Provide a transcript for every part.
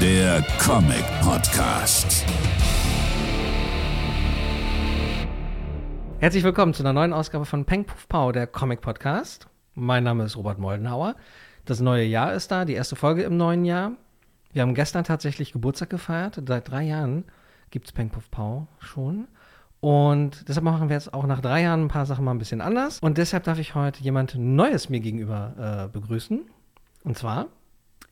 der Comic Podcast. Herzlich willkommen zu einer neuen Ausgabe von Peng Puff Pow, der Comic Podcast. Mein Name ist Robert Moldenhauer. Das neue Jahr ist da, die erste Folge im neuen Jahr. Wir haben gestern tatsächlich Geburtstag gefeiert. Seit drei Jahren gibt es Peng Puff Pow schon. Und deshalb machen wir jetzt auch nach drei Jahren ein paar Sachen mal ein bisschen anders. Und deshalb darf ich heute jemand Neues mir gegenüber äh, begrüßen. Und zwar.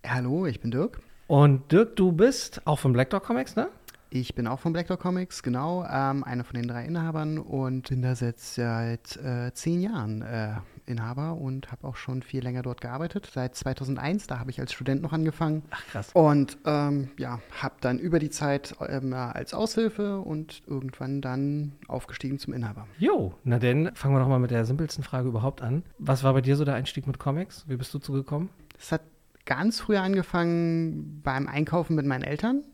Hallo, ich bin Dirk. Und Dirk, du bist auch von Black Dog Comics, ne? Ich bin auch von Black Dog Comics, genau, ähm, einer von den drei Inhabern und bin da seit, seit äh, zehn Jahren äh, Inhaber und habe auch schon viel länger dort gearbeitet. Seit 2001, da habe ich als Student noch angefangen. Ach krass. Und ähm, ja, habe dann über die Zeit ähm, als Aushilfe und irgendwann dann aufgestiegen zum Inhaber. Jo, na denn fangen wir doch mal mit der simpelsten Frage überhaupt an. Was war bei dir so der Einstieg mit Comics? Wie bist du zugekommen? Es hat ganz früh angefangen beim Einkaufen mit meinen Eltern.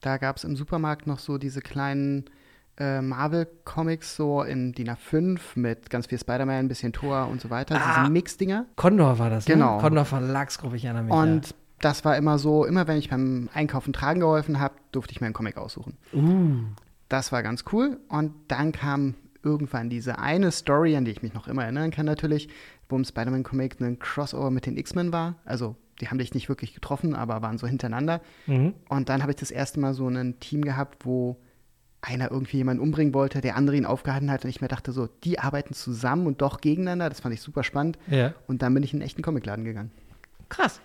Da gab es im Supermarkt noch so diese kleinen äh, Marvel-Comics, so in DIN A5 mit ganz viel Spider-Man, ein bisschen Thor und so weiter. Ah. Diese Mix-Dinger. Condor war das, Genau. ne? Condor Verlagsgruppe, ich erinnere mich. Und das war immer so, immer wenn ich beim Einkaufen tragen geholfen habe, durfte ich mir einen Comic aussuchen. ja. Uh, Das war ganz cool. Und dann kam irgendwann diese eine Story, an die ich mich noch immer erinnern kann natürlich, wo im Spider-Man-Comic ein Crossover mit den X-Men war. Also die haben dich nicht wirklich getroffen, aber waren so hintereinander. mhm. Und dann habe ich das erste Mal so ein Team gehabt, wo einer irgendwie jemanden umbringen wollte, der andere ihn aufgehalten hat und ich mir dachte so, die arbeiten zusammen und doch gegeneinander. Das fand ich super spannend. Ja. Und dann bin ich in einen echten Comicladen gegangen. Krass.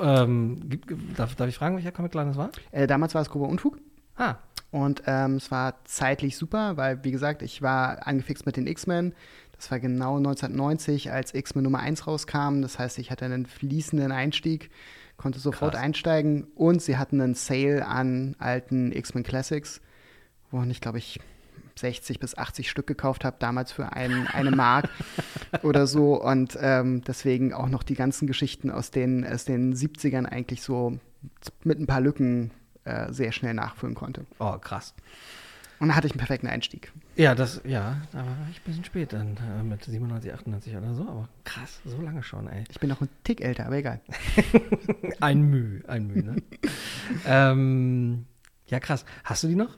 Ähm, darf, darf ich fragen, welcher Comicladen das war? Äh, damals war es grober Unfug. Ah, Und ähm, es war zeitlich super, weil, wie gesagt, ich war angefixt mit den X-Men. Das war genau 1990, als X-Men Nummer 1 rauskam. Das heißt, ich hatte einen fließenden Einstieg, konnte sofort Krass. einsteigen. Und sie hatten einen Sale an alten X-Men Classics, wo ich, glaube ich, 60 bis 80 Stück gekauft habe, damals für ein, eine Mark oder so. Und ähm, deswegen auch noch die ganzen Geschichten aus den, aus den 70ern eigentlich so mit ein paar Lücken äh, sehr schnell nachfüllen konnte. oh, krass. Und da hatte ich einen perfekten Einstieg. Ja, das, ja, da war ich ein bisschen spät dann, äh, mit 97, 98 oder so, aber krass, so lange schon, ey. Ich bin noch ein Tick älter, aber egal. Ein Mühe, ein Mühe, ne? ähm, ja, krass. Hast du die noch?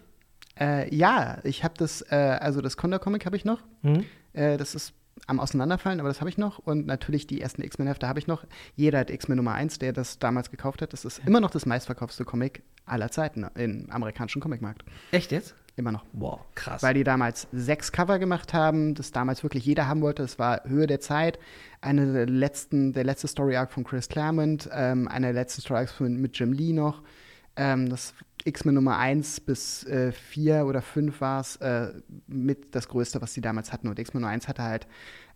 Äh, ja, ich habe das, äh, also das Condor-Comic habe ich noch. Hm? Äh, das ist am Auseinanderfallen, aber das habe ich noch. Und natürlich die ersten X-Men-Hefte habe ich noch. Jeder hat X-Men Nummer 1, der das damals gekauft hat. Das ist immer noch das meistverkaufte Comic aller Zeiten im amerikanischen Comicmarkt. Echt jetzt? Immer noch. Wow, krass. Weil die damals sechs Cover gemacht haben, das damals wirklich jeder haben wollte. Es war Höhe der Zeit. Eine der letzten, der letzte Story Arc von Chris Claremont, ähm, eine der letzten Story Arcs von, mit Jim Lee noch. Ähm, das X-Men Nummer 1 bis 4 oder 5 war es äh, mit das Größte, was die damals hatten. Und X-Men Nummer 1 hatte halt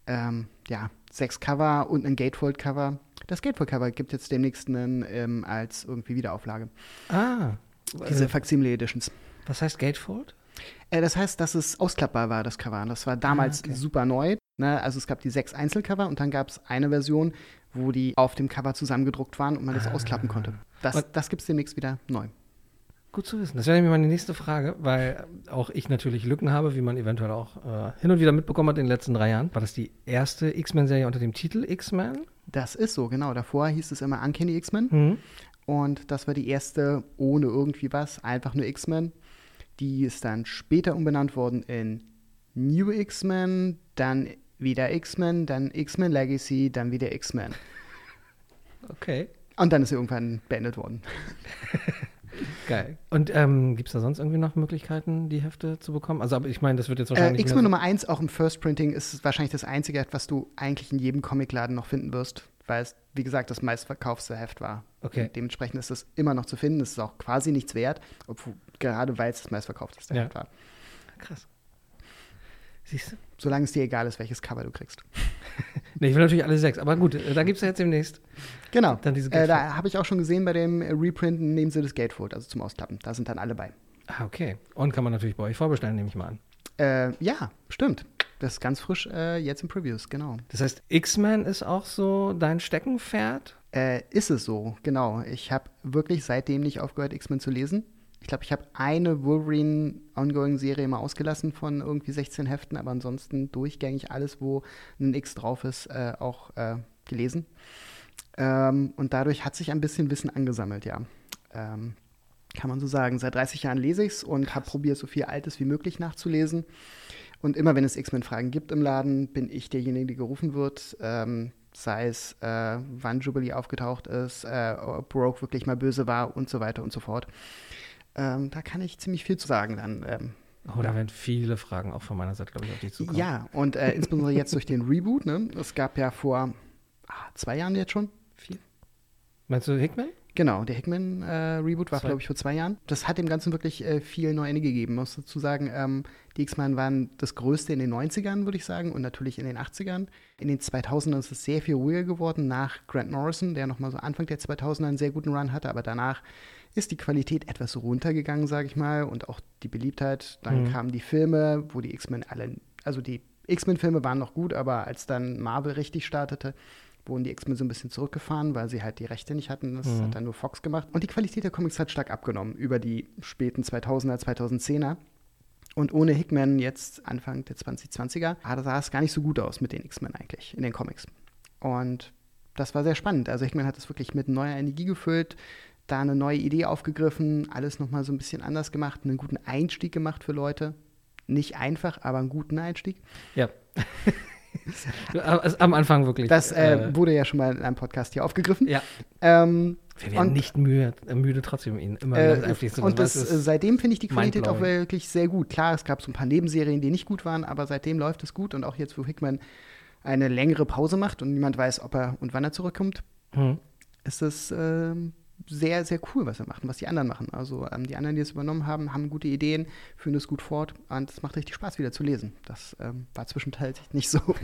ähm, ja, sechs Cover und ein Gatefold-Cover. Das Gatefold-Cover gibt jetzt demnächst einen ähm, als irgendwie Wiederauflage. ah, Diese äh, Facsimile Editions. Was heißt Gatefold? Äh, das heißt, dass es ausklappbar war, das Cover. Das war damals Ah, okay. super neu. Ne? Also es gab die sechs Einzelcover und dann gab es eine Version, wo die auf dem Cover zusammengedruckt waren und man das Ah. ausklappen konnte. Das, Und- das gibt es demnächst wieder neu. Gut zu wissen. Das wäre nämlich meine nächste Frage, weil auch ich natürlich Lücken habe, wie man eventuell auch äh, hin und wieder mitbekommen hat in den letzten drei Jahren. War das die erste X-Men-Serie unter dem Titel X-Men? Das ist so, genau. Davor hieß es immer Uncanny X-Men Mhm. und das war die erste ohne irgendwie was, einfach nur X-Men. Die ist dann später umbenannt worden in New X-Men, dann wieder X-Men, dann X-Men Legacy, dann wieder X-Men. Okay. Und dann ist sie irgendwann beendet worden. Geil. Und ähm, gibt es da sonst irgendwie noch Möglichkeiten, die Hefte zu bekommen? Also, aber ich meine, das wird jetzt Äh, wahrscheinlich. X-Men wieder Nummer 1, auch im First Printing, ist wahrscheinlich das einzige was du eigentlich in jedem Comicladen noch finden wirst, weil es, wie gesagt, das meistverkaufste Heft war. Okay. Dementsprechend ist es immer noch zu finden. Es ist auch quasi nichts wert, obwohl, gerade weil es das meistverkaufteste Ja. Heft war. krass. Siehst du? Solange es dir egal ist, welches Cover du kriegst. Nee, ich will natürlich alle sechs, aber gut, äh, da gibt es ja jetzt demnächst. Genau. Dann diese äh, da habe ich auch schon gesehen bei dem äh, Reprint, nehmen sie das Gatefold, also zum Ausklappen. Da sind dann alle bei. Ah, okay. Und kann man natürlich bei euch vorbestellen, nehme ich mal an. Äh, ja, stimmt. Das ist ganz frisch äh, jetzt im Previews, genau. Das heißt, X-Men ist auch so dein Steckenpferd? Äh, ist es so, genau. Ich habe wirklich seitdem nicht aufgehört, X-Men zu lesen. Ich glaube, ich habe eine Wolverine Ongoing-Serie mal ausgelassen von irgendwie 16 Heften, aber ansonsten durchgängig alles, wo ein X drauf ist, äh, auch äh, gelesen. Ähm, und dadurch hat sich ein bisschen Wissen angesammelt, ja. ähm, kann man so sagen. Seit 30 Jahren lese ich es und habe probiert, so viel Altes wie möglich nachzulesen. Und immer wenn es X-Men-Fragen gibt im Laden, bin ich derjenige, der gerufen wird. Ähm, sei es, äh, wann Jubilee aufgetaucht ist, äh, ob Broke wirklich mal böse war und so weiter und so fort. Ähm, da kann ich ziemlich viel zu sagen dann. Ähm, Oh, da werden viele Fragen auch von meiner Seite, glaube ich, auf dich zukommen. ja, und äh, insbesondere jetzt durch den Reboot. Ne? Es gab ja vor ah, zwei Jahren jetzt schon. Vier? Meinst du Hickman? Genau, der Hickman-Reboot war, Zwei- glaube ich, vor zwei Jahren. Das hat dem Ganzen wirklich äh, viel neue Ende gegeben. Muss dazu sagen, ähm, die X-Men waren das Größte in den 90ern, würde ich sagen, und natürlich in den 80ern. In den 2000ern ist es sehr viel ruhiger geworden nach Grant Morrison, der nochmal so Anfang der 2000er einen sehr guten Run hatte, aber danach ist die Qualität etwas runtergegangen, sage ich mal, und auch die Beliebtheit. Dann Mhm. kamen die Filme, wo die X-Men alle, also die X-Men-Filme waren noch gut, aber als dann Marvel richtig startete, wurden die X-Men so ein bisschen zurückgefahren, weil sie halt die Rechte nicht hatten. Das Mhm. hat dann nur Fox gemacht. Und die Qualität der Comics hat stark abgenommen über die späten 2000er, 2010er. Und ohne Hickman jetzt Anfang der 2020er ah, sah es gar nicht so gut aus mit den X-Men eigentlich in den Comics. Und das war sehr spannend. Also Hickman hat es wirklich mit neuer Energie gefüllt, da eine neue Idee aufgegriffen, alles nochmal so ein bisschen anders gemacht, einen guten Einstieg gemacht für Leute. Nicht einfach, aber einen guten Einstieg. Ja. Also am Anfang wirklich. Das äh, äh, wurde ja schon mal in einem Podcast hier aufgegriffen. ja. Ähm, Wir werden Und- nicht müde, müde trotzdem ihn immer wieder Äh, einfließen und das, Was äh, seitdem finde ich die Qualität auch wirklich sehr gut. Klar, es gab so ein paar Nebenserien, die nicht gut waren, aber seitdem läuft es gut und auch jetzt, wo Hickman eine längere Pause macht und niemand weiß, ob er und wann er zurückkommt, Hm. ist es ähm, sehr, sehr cool, was macht und was die anderen machen. Also ähm, die anderen, die es übernommen haben, haben gute Ideen, führen es gut fort und es macht richtig Spaß, wieder zu lesen. Das ähm, war zwischenzeitlich nicht so.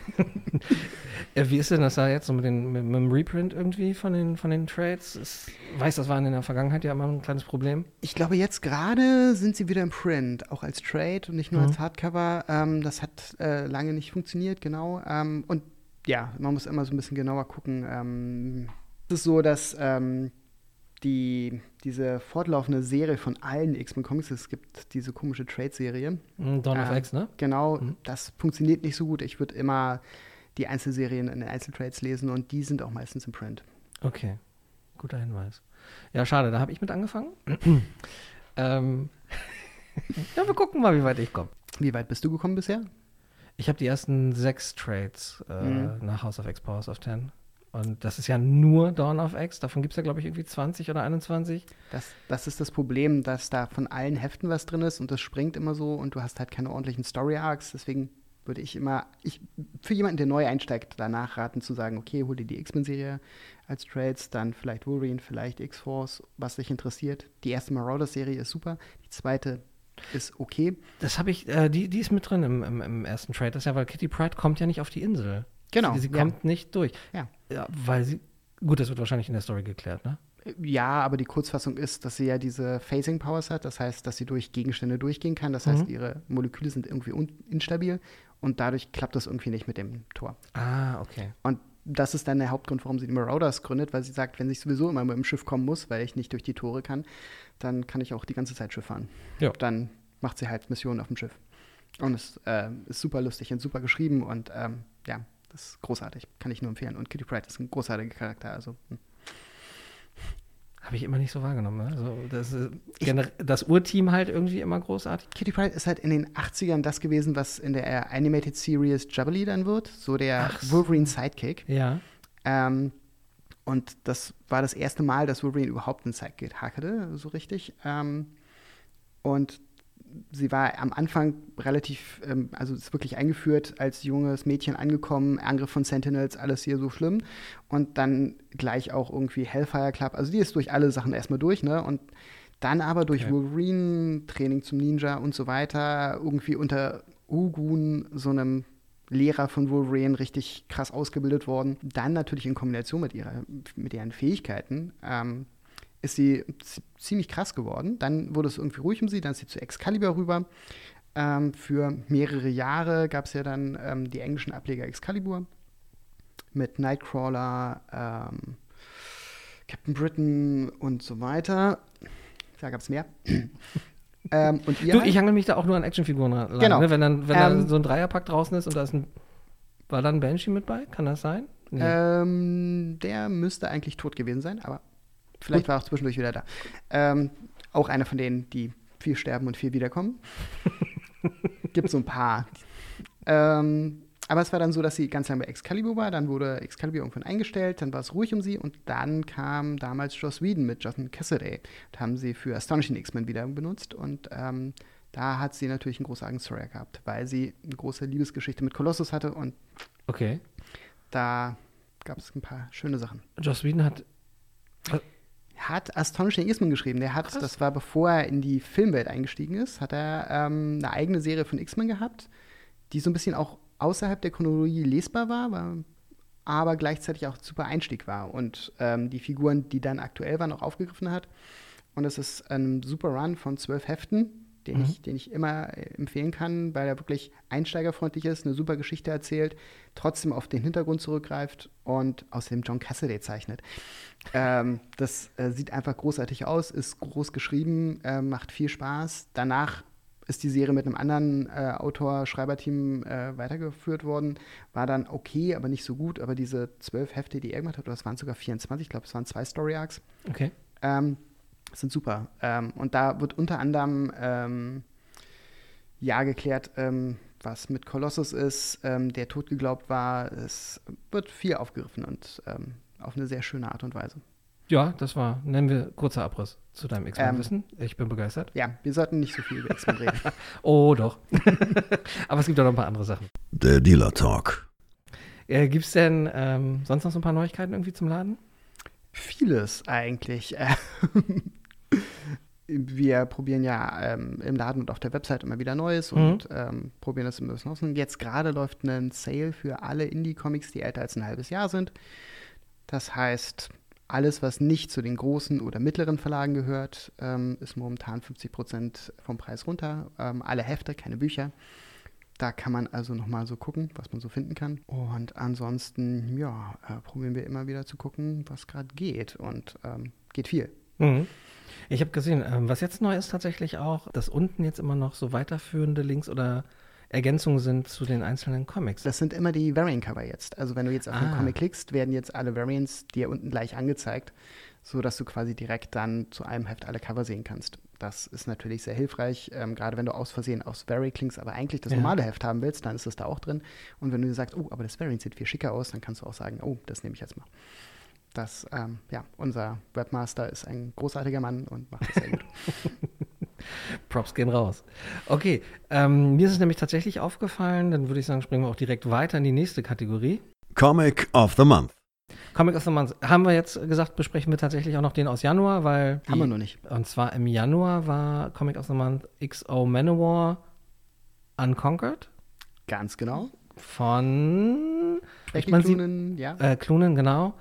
Äh, wie ist denn das da jetzt so mit, den, mit, mit dem Reprint irgendwie von den, von den Trades? Ich weiß, das war in der Vergangenheit ja immer ein kleines Problem. Ich glaube, jetzt gerade sind sie wieder im Print, auch als Trade und nicht nur Mhm. als Hardcover. Ähm, das hat äh, lange nicht funktioniert, genau. Ähm, und ja, man muss immer so ein bisschen genauer gucken. Ähm, es ist so, dass ähm, die, diese fortlaufende Serie von allen X-Men Comics, es gibt diese komische Trade-Serie, Hm, Dawn of Ähm, X, ne? genau, Mhm. das funktioniert nicht so gut. Ich würde immer die Einzelserien in den Einzeltrades lesen und die sind auch meistens im Print. Okay, guter Hinweis. Ja, schade, da habe ich mit angefangen. ähm, ja, wir gucken mal, wie weit ich komme. Wie weit bist du gekommen bisher? Ich habe die ersten sechs Trades äh, Mhm. nach House of X, Powers of Ten. Und das ist ja nur Dawn of X. Davon gibt es ja, glaube ich, irgendwie 20 oder 21. Das, das ist das Problem, dass da von allen Heften was drin ist und das springt immer so und du hast halt keine ordentlichen Story-Arcs. Deswegen würde ich immer, ich, für jemanden, der neu einsteigt, danach raten zu sagen, okay, hol dir die X-Men-Serie als Trades, dann vielleicht Wolverine, vielleicht X-Force, was dich interessiert. Die erste Marauders-Serie ist super, die zweite ist okay. Das habe ich, äh, die, die ist mit drin im, im, im ersten Trade. Das ist ja, weil Kitty Pride kommt ja nicht auf die Insel. Genau, Sie, sie ja. kommt nicht durch. Ja. Ja. Weil sie, gut, das wird wahrscheinlich in der Story geklärt, ne? Ja, aber die Kurzfassung ist, dass sie ja diese Phasing Powers hat, das heißt, dass sie durch Gegenstände durchgehen kann. Das heißt, Mhm. ihre Moleküle sind irgendwie instabil und dadurch klappt das irgendwie nicht mit dem Tor. Ah, okay. Und das ist dann der Hauptgrund, warum sie die Marauders gründet, weil sie sagt, wenn ich sowieso immer mit dem Schiff kommen muss, weil ich nicht durch die Tore kann, dann kann ich auch die ganze Zeit Schiff fahren. Ja. Dann macht sie halt Missionen auf dem Schiff. Und es äh, ist super lustig und super geschrieben und ähm, ja, das ist großartig. Kann ich nur empfehlen. Und Kitty Pryde ist ein großartiger Charakter. Also hm. Habe ich immer nicht so wahrgenommen. Ne? Also das, äh, gener- das Urteam halt irgendwie immer großartig. Kitty Pryde ist halt in den 80ern das gewesen, was in der äh, Animated Series Jubilee dann wird. So der Ach. Wolverine Sidekick. Ja. Ähm, und das war das erste Mal, dass Wolverine überhaupt einen Sidekick hatte, so richtig. Ähm, und sie war am Anfang relativ, ähm, also ist wirklich eingeführt als junges Mädchen angekommen, Angriff von Sentinels, alles hier so schlimm. Und dann gleich auch irgendwie Hellfire Club. Also die ist durch alle Sachen erstmal durch, ne? Und dann aber durch Okay. Wolverine, Training zum Ninja und so weiter, irgendwie unter Ugun, so einem Lehrer von Wolverine, richtig krass ausgebildet worden. Dann natürlich in Kombination mit, ihrer, mit ihren Fähigkeiten ähm, ist sie ziemlich krass geworden. Dann wurde es irgendwie ruhig um sie, dann ist sie zu Excalibur rüber. Ähm, für mehrere Jahre gab es ja dann ähm, die englischen Ableger Excalibur mit Nightcrawler, ähm, Captain Britain und so weiter. Da gab es mehr. ähm, und ihr Du, ich hangel mich da auch nur an Actionfiguren ran. Genau. Ne? Wenn dann, wenn Ähm, da so ein Dreierpack draußen ist und da ist ein. War da ein Banshee mit bei? Kann das sein? Nee. Ähm, der müsste eigentlich tot gewesen sein, aber Vielleicht war er auch zwischendurch wieder da. Ähm, auch einer von denen, die viel sterben und viel wiederkommen. Gibt so ein paar. Ähm, aber es war dann so, dass sie ganz lange bei Excalibur war, dann wurde Excalibur irgendwann eingestellt, dann war es ruhig um sie und dann kam damals Joss Whedon mit Jonathan Cassidy. Da haben sie für Astonishing X-Men wieder benutzt und ähm, da hat sie natürlich einen großartigen Story gehabt, weil sie eine große Liebesgeschichte mit Colossus hatte und Okay. da gab es ein paar schöne Sachen. Joss Whedon hat. Er hat Astonishing X-Men geschrieben. Der hat, Krass. das war bevor er in die Filmwelt eingestiegen ist, hat er ähm, eine eigene Serie von X-Men gehabt, die so ein bisschen auch außerhalb der Chronologie lesbar war, war aber gleichzeitig auch super Einstieg war und ähm, die Figuren, die dann aktuell waren, auch aufgegriffen hat. Und es ist ein super Run von zwölf Heften, den, Mhm. ich, den ich immer äh, empfehlen kann, weil er wirklich einsteigerfreundlich ist, eine super Geschichte erzählt, trotzdem auf den Hintergrund zurückgreift und außerdem John Cassidy zeichnet. Ähm, das äh, sieht einfach großartig aus, ist groß geschrieben, äh, macht viel Spaß. Danach ist die Serie mit einem anderen äh, Autor-Schreiberteam äh, weitergeführt worden. War dann okay, aber nicht so gut. Aber diese zwölf Hefte, die er gemacht hat, oder es waren sogar 24, ich glaube, es waren zwei Story-Arcs, Okay. ähm, sind super. Ähm, und da wird unter anderem ähm, ja geklärt, ähm, was mit Colossus ist, ähm, der tot geglaubt war. Es wird viel aufgegriffen und ähm, auf eine sehr schöne Art und Weise. Ja, das war, nennen wir kurzer Abriss zu deinem X-Men-Wissen. ich bin begeistert. Ja, wir sollten nicht so viel über X-Men reden. Oh, doch. Aber es gibt auch noch ein paar andere Sachen. Der Dealer Talk. Äh, Gibt es denn ähm, sonst noch so ein paar Neuigkeiten irgendwie zum Laden? Vieles eigentlich. Wir probieren ja ähm, im Laden und auf der Website immer wieder Neues Mhm. und ähm, probieren das ein bisschen aus. Und jetzt gerade läuft ein Sale für alle Indie-Comics, die älter als ein halbes Jahr sind. Das heißt, alles, was nicht zu den großen oder mittleren Verlagen gehört, ähm, ist momentan 50 Prozent vom Preis runter. Ähm, alle Hefte, keine Bücher. Da kann man also noch mal so gucken, was man so finden kann. Und ansonsten, ja, äh, probieren wir immer wieder zu gucken, was gerade geht. Und ähm, geht viel. Mhm. Ich habe gesehen, ähm, was jetzt neu ist tatsächlich auch, dass unten jetzt immer noch so weiterführende Links oder Ergänzungen sind zu den einzelnen Comics. Das sind immer die Variant-Cover jetzt. Also wenn du jetzt auf den Ah. Comic klickst, werden jetzt alle Variants dir unten gleich angezeigt, sodass du quasi direkt dann zu einem Heft alle Cover sehen kannst. Das ist natürlich sehr hilfreich, ähm, gerade wenn du aus Versehen aufs Vari klickst, aber eigentlich das Ja. normale Heft haben willst, dann ist es da auch drin. Und wenn du dir sagst, oh, aber das Variant sieht viel schicker aus, dann kannst du auch sagen, oh, das nehme ich jetzt mal. Das, ähm, ja, unser Webmaster ist ein großartiger Mann und macht das sehr gut. Props gehen raus. Okay, ähm, mir ist es nämlich tatsächlich aufgefallen, dann würde ich sagen, springen wir auch direkt weiter in die nächste Kategorie. Comic of the Month. Comic of the Month. Haben wir jetzt gesagt, besprechen wir tatsächlich auch noch den aus Januar, weil. Haben wir noch nicht. Und zwar im Januar war Comic of the Month XO Manowar Unconquered Ganz genau. von Becky? Cloonan, ja. Äh, Clunan, genau.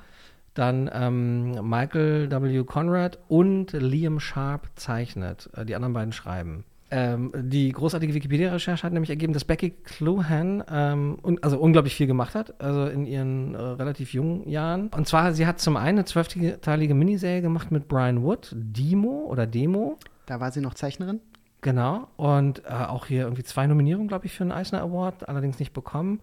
Dann ähm, Michael W. Conrad und Liam Sharp zeichnet. Äh, die anderen beiden schreiben. Ähm, die großartige Wikipedia-Recherche hat nämlich ergeben, dass Becky Cluhan ähm, un also unglaublich viel gemacht hat, also in ihren äh, relativ jungen Jahren. Und zwar, sie hat zum einen eine zwölfteilige Miniserie gemacht mit Brian Wood, Demo oder Demo. Da war sie noch Zeichnerin. Genau. Und äh, auch hier irgendwie zwei Nominierungen, glaube ich, für einen Eisner Award, allerdings nicht bekommen.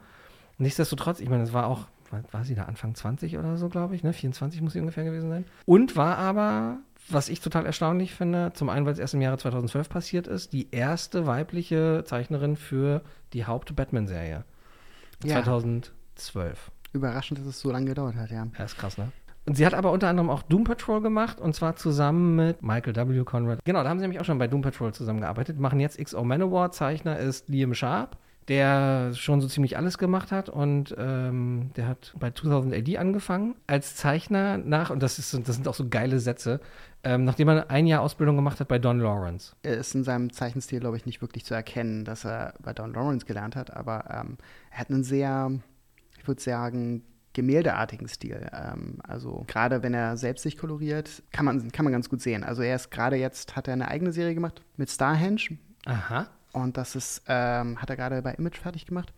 Nichtsdestotrotz, ich meine, es war auch, war, sie da Anfang 20 oder so, glaube ich, ne? 24 muss sie ungefähr gewesen sein. Und war aber, was ich total erstaunlich finde, zum einen, weil es erst im Jahre 2012 passiert ist, die erste weibliche Zeichnerin für die Haupt-Batman-Serie. Ja. 2012. Überraschend, dass es so lange gedauert hat, ja. Ja, ist krass, ne? Und sie hat aber unter anderem auch Doom Patrol gemacht und zwar zusammen mit Michael W. Conrad. Genau, da haben sie nämlich auch schon bei Doom Patrol zusammengearbeitet. Machen jetzt XO Manowar. Zeichner ist Liam Sharp, der schon so ziemlich alles gemacht hat und ähm, der hat bei 2000 AD angefangen als Zeichner nach, und das, ist, das sind auch so geile Sätze, ähm, nachdem er ein Jahr Ausbildung gemacht hat bei Don Lawrence. Er ist in seinem Zeichenstil, glaube ich, nicht wirklich zu erkennen, dass er bei Don Lawrence gelernt hat, aber ähm, er hat einen sehr, ich würde sagen, gemäldeartigen Stil. Ähm, also gerade wenn er selbst sich koloriert, kann man, kann man ganz gut sehen. Also er ist gerade jetzt, hat er eine eigene Serie gemacht mit Starhenge Aha. Und das ist, ähm, hat er gerade bei Image fertig gemacht.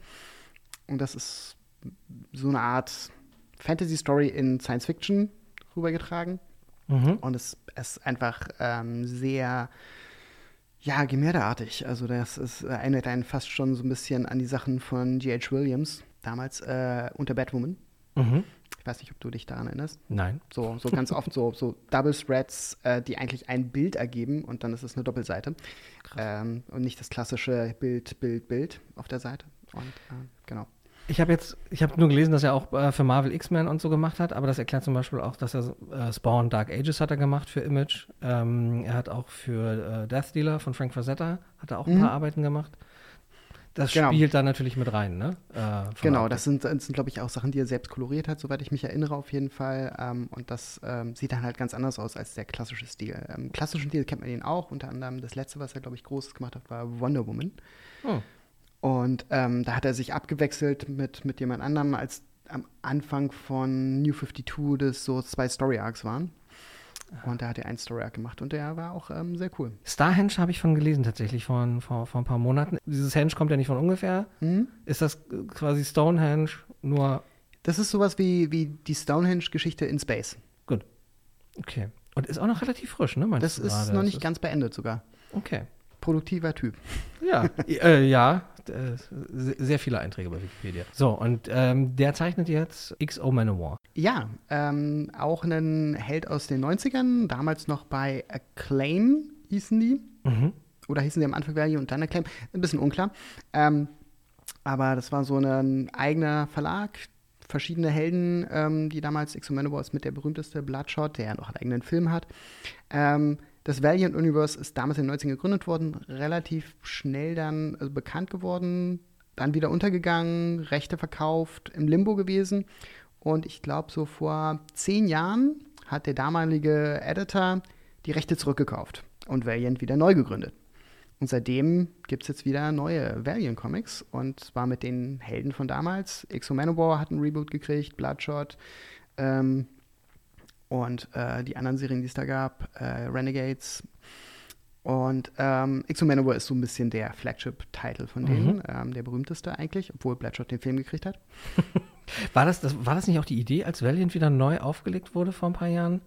Und das ist so eine Art Fantasy-Story in Science Fiction rübergetragen. Mhm. Und es ist einfach ähm, sehr, ja, gemäldeartig. Also das ist, erinnert einen fast schon so ein bisschen an die Sachen von G.H. Williams, damals äh, unter Batwoman. Mhm. Ich weiß nicht, ob du dich daran erinnerst. Nein. So, so ganz oft so, so Double Threads, äh, die eigentlich ein Bild ergeben und dann ist es eine Doppelseite. Ähm, und nicht das klassische Bild, Bild, Bild auf der Seite. Und äh, genau. Ich habe jetzt, ich habe nur gelesen, dass er auch äh, für Marvel X-Men und so gemacht hat, aber das erklärt zum Beispiel auch, dass er äh, Spawn Dark Ages hat er gemacht für Image. Ähm, er hat auch für äh, Death Dealer von Frank Frazetta hat er auch ein Mhm. paar Arbeiten gemacht. Das Genau. spielt da natürlich mit rein, ne? Äh, Genau, das sind, das sind glaube ich, auch Sachen, die er selbst koloriert hat, soweit ich mich erinnere, auf jeden Fall. Ähm, und das ähm, sieht dann halt ganz anders aus als der klassische Stil. Ähm, klassischen Stil kennt man ihn auch. Unter anderem das letzte, was er, glaube ich, großes gemacht hat, war Wonder Woman. Oh. Und ähm, da hat er sich abgewechselt mit, mit jemand anderem, als am Anfang von New 52 das so zwei Story Arcs waren. Und da hat er einen Story Arc gemacht und der war auch ähm, sehr cool. Starhenge habe ich von gelesen tatsächlich vor, vor, vor ein paar Monaten. Dieses Henge kommt ja nicht von ungefähr. Mhm. Ist das äh, quasi Stonehenge, nur Das ist sowas wie, wie die Stonehenge-Geschichte in Space. gut. Okay. Und ist auch noch relativ frisch, ne? meinst Das ist noch Das nicht ganz beendet sogar. Okay. Produktiver Typ. Ja, äh, ja, äh, se- sehr viele Einträge bei Wikipedia. So, und ähm, der zeichnet jetzt XO Manowar. Ja, ähm, auch ein Held aus den 90ern, damals noch bei Acclaim hießen die. Mhm. Oder hießen die am Anfang Value und dann Acclaim? Ein bisschen unklar. Ähm, aber das war so ein eigener Verlag, verschiedene Helden, ähm, die damals X-O Manowar ist mit der berühmteste Bloodshot, der ja noch einen eigenen Film hat. Ähm, das Valiant Universe ist damals in den 90ern gegründet worden, relativ schnell dann also bekannt geworden, dann wieder untergegangen, Rechte verkauft, im Limbo gewesen. Und ich glaube, so vor zehn Jahren hat der damalige Editor die Rechte zurückgekauft und Valiant wieder neu gegründet. Und seitdem gibt es jetzt wieder neue Valiant-Comics und zwar mit den Helden von damals. Exo Manowar hat einen Reboot gekriegt, Bloodshot ähm, und äh, die anderen Serien, die es da gab, äh, Renegades. Und ähm, Exo Manowar ist so ein bisschen der Flagship-Title von denen, Mhm. ähm, der berühmteste eigentlich, obwohl Bloodshot den Film gekriegt hat. War das, das, war das nicht auch die Idee, als Valiant wieder neu aufgelegt wurde vor ein paar Jahren?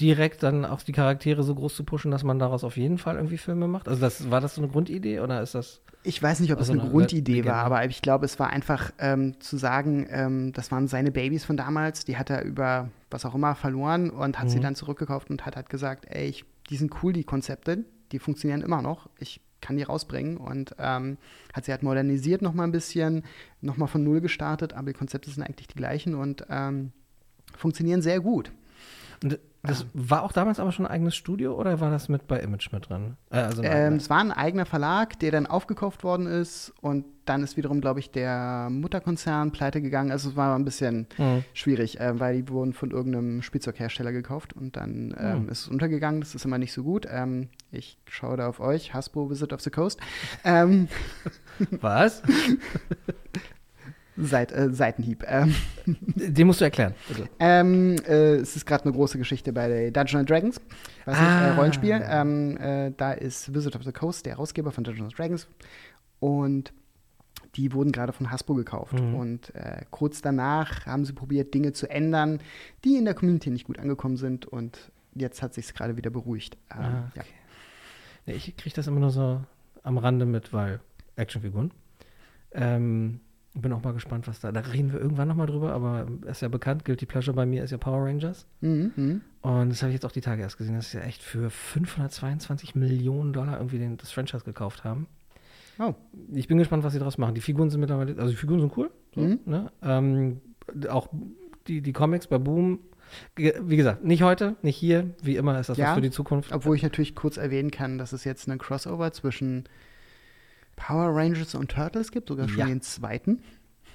Direkt dann auch die Charaktere so groß zu pushen, dass man daraus auf jeden Fall irgendwie Filme macht? Also das, war das so eine Grundidee oder ist das. Ich weiß nicht, ob Also es eine eine Grundidee war, aber ich glaube, es war einfach ähm, zu sagen, ähm, das waren seine Babys von damals, die hat er über was auch immer verloren und hat sie Mhm. dann zurückgekauft und hat halt gesagt, ey, ich, die sind cool, die Konzepte, die funktionieren immer noch, ich kann die rausbringen und ähm, hat sie halt modernisiert noch mal ein bisschen, noch mal von Null gestartet, aber die Konzepte sind eigentlich die gleichen und ähm, funktionieren sehr gut. Und das war auch damals aber schon ein eigenes Studio oder war das mit bei Image mit drin? Äh, also Ähm, es war ein eigener Verlag, der dann aufgekauft worden ist und dann ist wiederum, glaube ich, der Mutterkonzern pleite gegangen. Also es war ein bisschen Mhm. schwierig, äh, weil die wurden von irgendeinem Spielzeughersteller gekauft und dann ähm, Hm. ist es untergegangen. Das ist immer nicht so gut. Ähm, ich schaue da auf euch, Hasbro Visit of the Coast. Ähm, Was? Seit, äh, Seitenhieb. Ähm, Den musst du erklären. Ähm, äh, es ist gerade eine große Geschichte bei Dungeons and Dragons, weiß nicht, Ah. äh, Rollenspiel. Ähm, äh, da ist Wizard of the Coast der Herausgeber von Dungeons and Dragons und die wurden gerade von Hasbro gekauft. Mhm. Und äh, kurz danach haben sie probiert, Dinge zu ändern, die in der Community nicht gut angekommen sind und jetzt hat sich gerade wieder beruhigt. Ähm, Ah, ja. okay. Nee, ich kriege das immer nur so am Rande mit, weil Actionfiguren. Ähm, bin auch mal gespannt, was da. Da reden wir irgendwann nochmal drüber, aber ist ja bekannt, Guilty Pleasure bei mir ist ja Power Rangers. Mhm, mhm. Und das habe ich jetzt auch die Tage erst gesehen, dass sie ja echt für 522 Millionen Dollar irgendwie den, das Franchise gekauft haben. Oh. Ich bin gespannt, was sie daraus machen. Die Figuren sind mittlerweile, also die Figuren sind cool. So, Mhm. ne? ähm, auch die, die Comics bei Boom. Wie gesagt, nicht heute, nicht hier. Wie immer ist das Ja, was für die Zukunft. Obwohl ich natürlich kurz erwähnen kann, dass es jetzt einen Crossover zwischen Power Rangers und Turtles gibt, sogar schon Ja. den zweiten.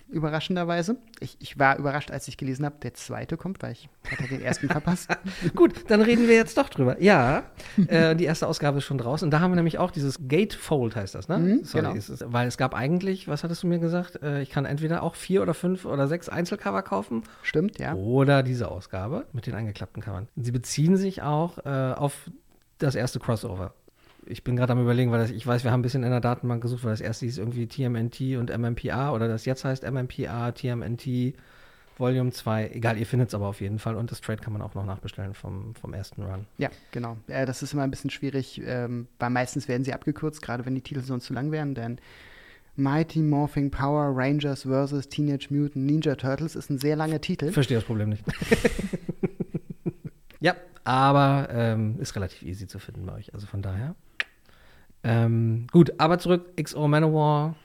Überraschenderweise. Ich, ich war überrascht, als ich gelesen habe, der zweite kommt, weil ich hatte den ersten verpasst. Gut, dann reden wir jetzt doch drüber. Ja, äh, die erste Ausgabe ist schon draußen. Und da haben wir nämlich auch dieses Gatefold, heißt das, ne? Mhm, genau. ist es, weil es gab eigentlich, was hattest du mir gesagt? Äh, ich kann entweder auch vier oder fünf oder sechs Einzelcover kaufen Stimmt, ja. oder diese Ausgabe mit den eingeklappten Covern. Sie beziehen sich auch äh, auf das erste Crossover. Ich bin gerade am überlegen, weil das, ich weiß, wir haben ein bisschen in der Datenbank gesucht, weil das erste hieß irgendwie TMNT und MMPA oder das jetzt heißt MMPA, TMNT, Volume 2. Egal, ihr findet es aber auf jeden Fall und das Trade kann man auch noch nachbestellen vom, vom ersten Run. Ja, genau. Äh, das ist immer ein bisschen schwierig, ähm, weil meistens werden sie abgekürzt, gerade wenn die Titel sonst zu lang wären, denn Mighty Morphing Power Rangers vs. Teenage Mutant Ninja Turtles ist ein sehr langer Titel. Ich verstehe das Problem nicht. ja, aber ähm, ist relativ easy zu finden bei euch. Also von daher. Ähm, gut, aber zurück, XO Manowar,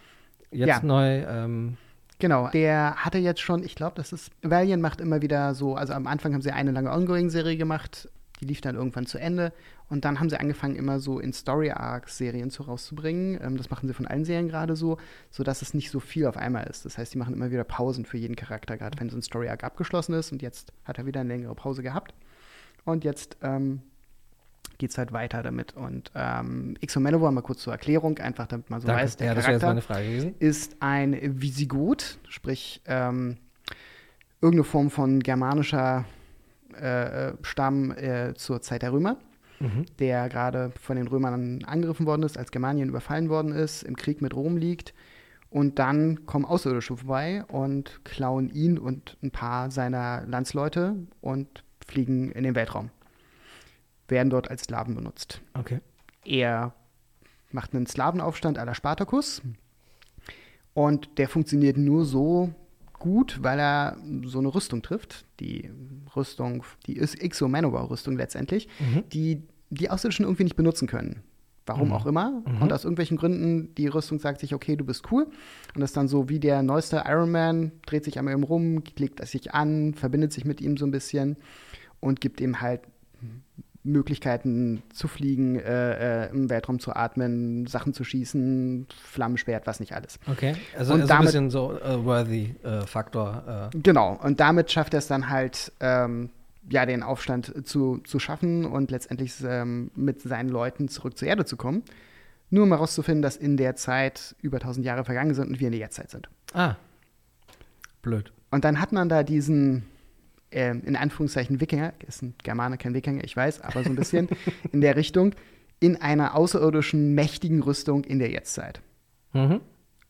jetzt Ja. neu. Ähm, Genau, der hatte jetzt schon, ich glaube, das ist, Valiant macht immer wieder so, also am Anfang haben sie eine lange Ongoing-Serie gemacht, die lief dann irgendwann zu Ende und dann haben sie angefangen, immer so in Story-Arcs-Serien zu rauszubringen. Ähm, das machen sie von allen Serien gerade so, sodass es nicht so viel auf einmal ist. Das heißt, die machen immer wieder Pausen für jeden Charakter, gerade wenn so ein Story-Arc abgeschlossen ist und jetzt hat er wieder eine längere Pause gehabt. Und jetzt ähm, geht es halt weiter damit. Und ähm, Manowar, mal kurz zur Erklärung, einfach damit man so danke. weiß, der ja, Charakter ist ein Visigoth, sprich ähm, irgendeine Form von germanischer äh, äh, Stamm äh, zur Zeit der Römer, Mhm. der gerade von den Römern angegriffen worden ist, als Germanien überfallen worden ist, im Krieg mit Rom liegt. Und dann kommen Außerirdische vorbei und klauen ihn und ein paar seiner Landsleute und fliegen in den Weltraum. Werden dort als Sklaven benutzt. Okay. Er macht einen Slawenaufstand à la Spartacus. Und der funktioniert nur so gut, weil er so eine Rüstung trifft. Die Rüstung, die ist Exo Manowar-Rüstung letztendlich, Mhm. die die Außerirdischen irgendwie nicht benutzen können. Warum Mhm. auch immer. Mhm. Und aus irgendwelchen Gründen, die Rüstung sagt sich, okay, du bist cool. Und das ist dann so wie der neueste Iron Man, dreht sich einmal eben rum, legt es sich an, verbindet sich mit ihm so ein bisschen und gibt ihm halt Möglichkeiten zu fliegen, äh, äh, im Weltraum zu atmen, Sachen zu schießen, Flammenschwert, was nicht alles. Okay. Also, Und also ein damit- bisschen so äh, Worthy-Faktor. Äh, Genau, und damit schafft er es dann halt, ähm, ja, den Aufstand zu, zu schaffen und letztendlich ähm, mit seinen Leuten zurück zur Erde zu kommen. Nur um herauszufinden, dass in der Zeit über 1000 Jahre vergangen sind und wir in der Jetztzeit sind. ah. Blöd. Und dann hat man da diesen, ähm, in Anführungszeichen, Wikinger, ist ein Germaner, kein Wikinger, ich weiß, aber so ein bisschen in der Richtung, in einer außerirdischen, mächtigen Rüstung in der Jetztzeit. Mhm.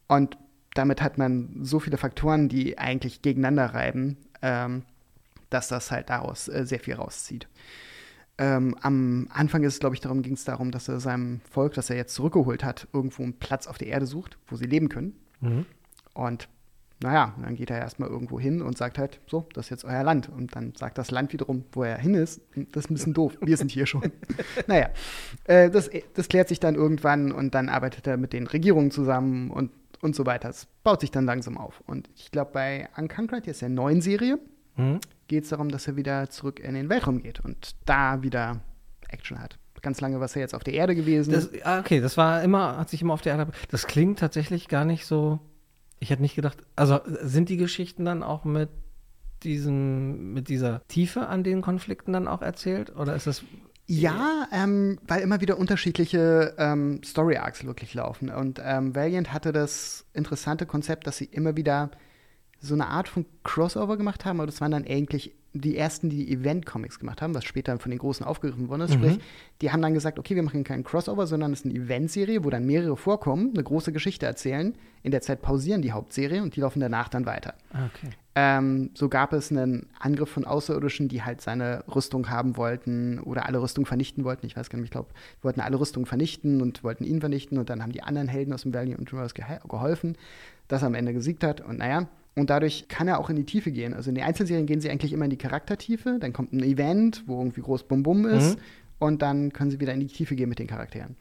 Und damit hat man so viele Faktoren, die eigentlich gegeneinander reiben, ähm, dass das halt daraus äh, sehr viel rauszieht. Ähm, am Anfang ist es, glaube ich, darum ging es darum, dass er seinem Volk, das er jetzt zurückgeholt hat, irgendwo einen Platz auf der Erde sucht, wo sie leben können. Mhm. Und naja, dann geht er erstmal irgendwo hin und sagt halt, so, das ist jetzt euer Land. Und dann sagt das Land wiederum, wo er hin ist, "Hm, das ist ein bisschen doof, wir sind hier schon. naja, äh, das, das klärt sich dann irgendwann und dann arbeitet er mit den Regierungen zusammen und, und so weiter. Es baut sich dann langsam auf. Und ich glaube, bei Unconquered, jetzt der neuen Serie, Mhm. geht es darum, dass er wieder zurück in den Weltraum geht und da wieder Action hat. Ganz lange war er jetzt auf der Erde gewesen. Das, ah, okay, das war immer, hat sich immer auf der Erde. Das klingt tatsächlich gar nicht so. Ich hätte nicht gedacht. Also sind die Geschichten dann auch mit diesem, mit dieser Tiefe an den Konflikten dann auch erzählt? Oder ist das. Ja, ähm, weil immer wieder unterschiedliche ähm, Story Arcs wirklich laufen. Und ähm, Valiant hatte das interessante Konzept, dass sie immer wieder so eine Art von Crossover gemacht haben, aber das waren dann eigentlich die ersten, die Event-Comics gemacht haben, was später von den Großen aufgegriffen worden ist. Mhm. Sprich, die haben dann gesagt, okay, wir machen keinen Crossover, sondern es ist eine Event-Serie, wo dann mehrere vorkommen, eine große Geschichte erzählen. In der Zeit pausieren die Hauptserie und die laufen danach dann weiter. Ah, okay. Ähm, so gab es einen Angriff von Außerirdischen, die halt seine Rüstung haben wollten oder alle Rüstung vernichten wollten. Ich weiß gar nicht, ich glaube, wollten alle Rüstung vernichten und wollten ihn vernichten und dann haben die anderen Helden aus dem Valiant Universe gehe- geholfen, dass er am Ende gesiegt hat und naja. Und dadurch kann er auch in die Tiefe gehen. Also in den Einzelserien gehen sie eigentlich immer in die Charaktertiefe. Dann kommt ein Event, wo irgendwie groß Bum Bum ist. Mhm. Und dann können sie wieder in die Tiefe gehen mit den Charakteren.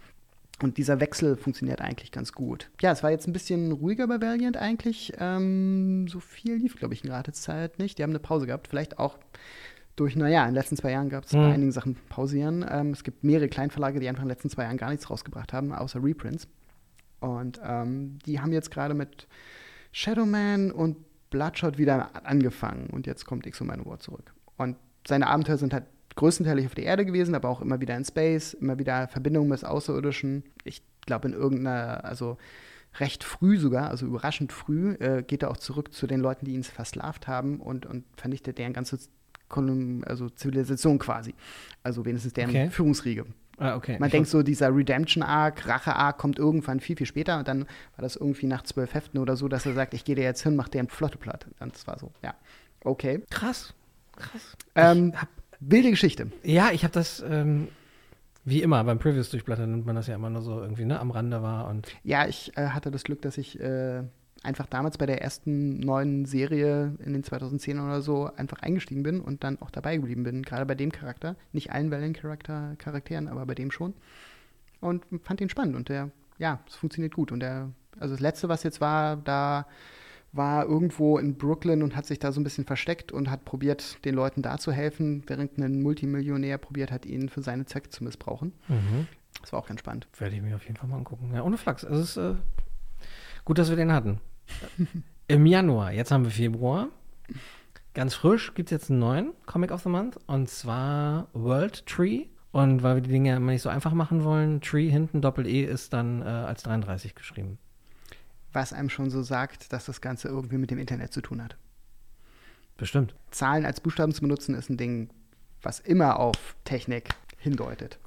Und dieser Wechsel funktioniert eigentlich ganz gut. Ja, es war jetzt ein bisschen ruhiger bei Valiant eigentlich. Ähm, so viel lief, glaube ich, in gratis Zeit nicht. Die haben eine Pause gehabt. Vielleicht auch durch, naja, in den letzten zwei Jahren gab es Mhm. bei einigen Sachen pausieren. Ähm, es gibt mehrere Kleinverlage, die einfach in den letzten zwei Jahren gar nichts rausgebracht haben, außer Reprints. Und ähm, die haben jetzt gerade mit Shadowman und Bloodshot wieder angefangen. Und jetzt kommt Exo Manowar zurück. Und seine Abenteuer sind halt größtenteils auf der Erde gewesen, aber auch immer wieder in Space, immer wieder Verbindungen mit Außerirdischen. Ich glaube, in irgendeiner, also recht früh sogar, also überraschend früh, äh, geht er auch zurück zu den Leuten, die ihn versklavt haben und, und vernichtet deren ganze also Zivilisation quasi. Also wenigstens deren Okay. Führungsriege. Ah, okay. Man Ich denkt so, dieser Redemption-Arc, Rache-Arc kommt irgendwann viel, viel später und dann war das irgendwie nach zwölf Heften oder so, dass er sagt, ich gehe dir jetzt hin, mach dir eine Flotte platt. Und das war so, ja. Okay. Krass. Krass. Ähm, hab, wilde Geschichte. ja, ich habe das. Ähm, Wie immer, beim Previews durchblättern nimmt man das ja immer nur so irgendwie, ne, am Rande war und. Ja, ich äh, hatte das Glück, dass ich äh, einfach damals bei der ersten neuen Serie in den 2010 oder so einfach eingestiegen bin und dann auch dabei geblieben bin. Gerade bei dem Charakter. Nicht allen Valiant-Charakter Charakteren, aber bei dem schon. Und fand ihn spannend und der, ja, es funktioniert gut. Und der, also das letzte, was jetzt war, da war irgendwo in Brooklyn und hat sich da so ein bisschen versteckt und hat probiert, den Leuten da zu helfen, während ein Multimillionär probiert hat, ihn für seine Zwecke zu missbrauchen. Mhm. Das war auch ganz spannend. Werde ich mir auf jeden Fall mal angucken. Ja, ohne Flachs. Also es ist äh, gut, dass wir den hatten. Im Januar, jetzt haben wir Februar. Ganz frisch gibt es jetzt einen neuen Comic of the Month und zwar World Tree. Und weil wir die Dinge immer nicht so einfach machen wollen, Tree hinten Doppel-E ist dann äh, als 33 geschrieben. Was einem schon so sagt, dass das Ganze irgendwie mit dem Internet zu tun hat. Bestimmt. Zahlen als Buchstaben zu benutzen, ist ein Ding, was immer auf Technik hindeutet.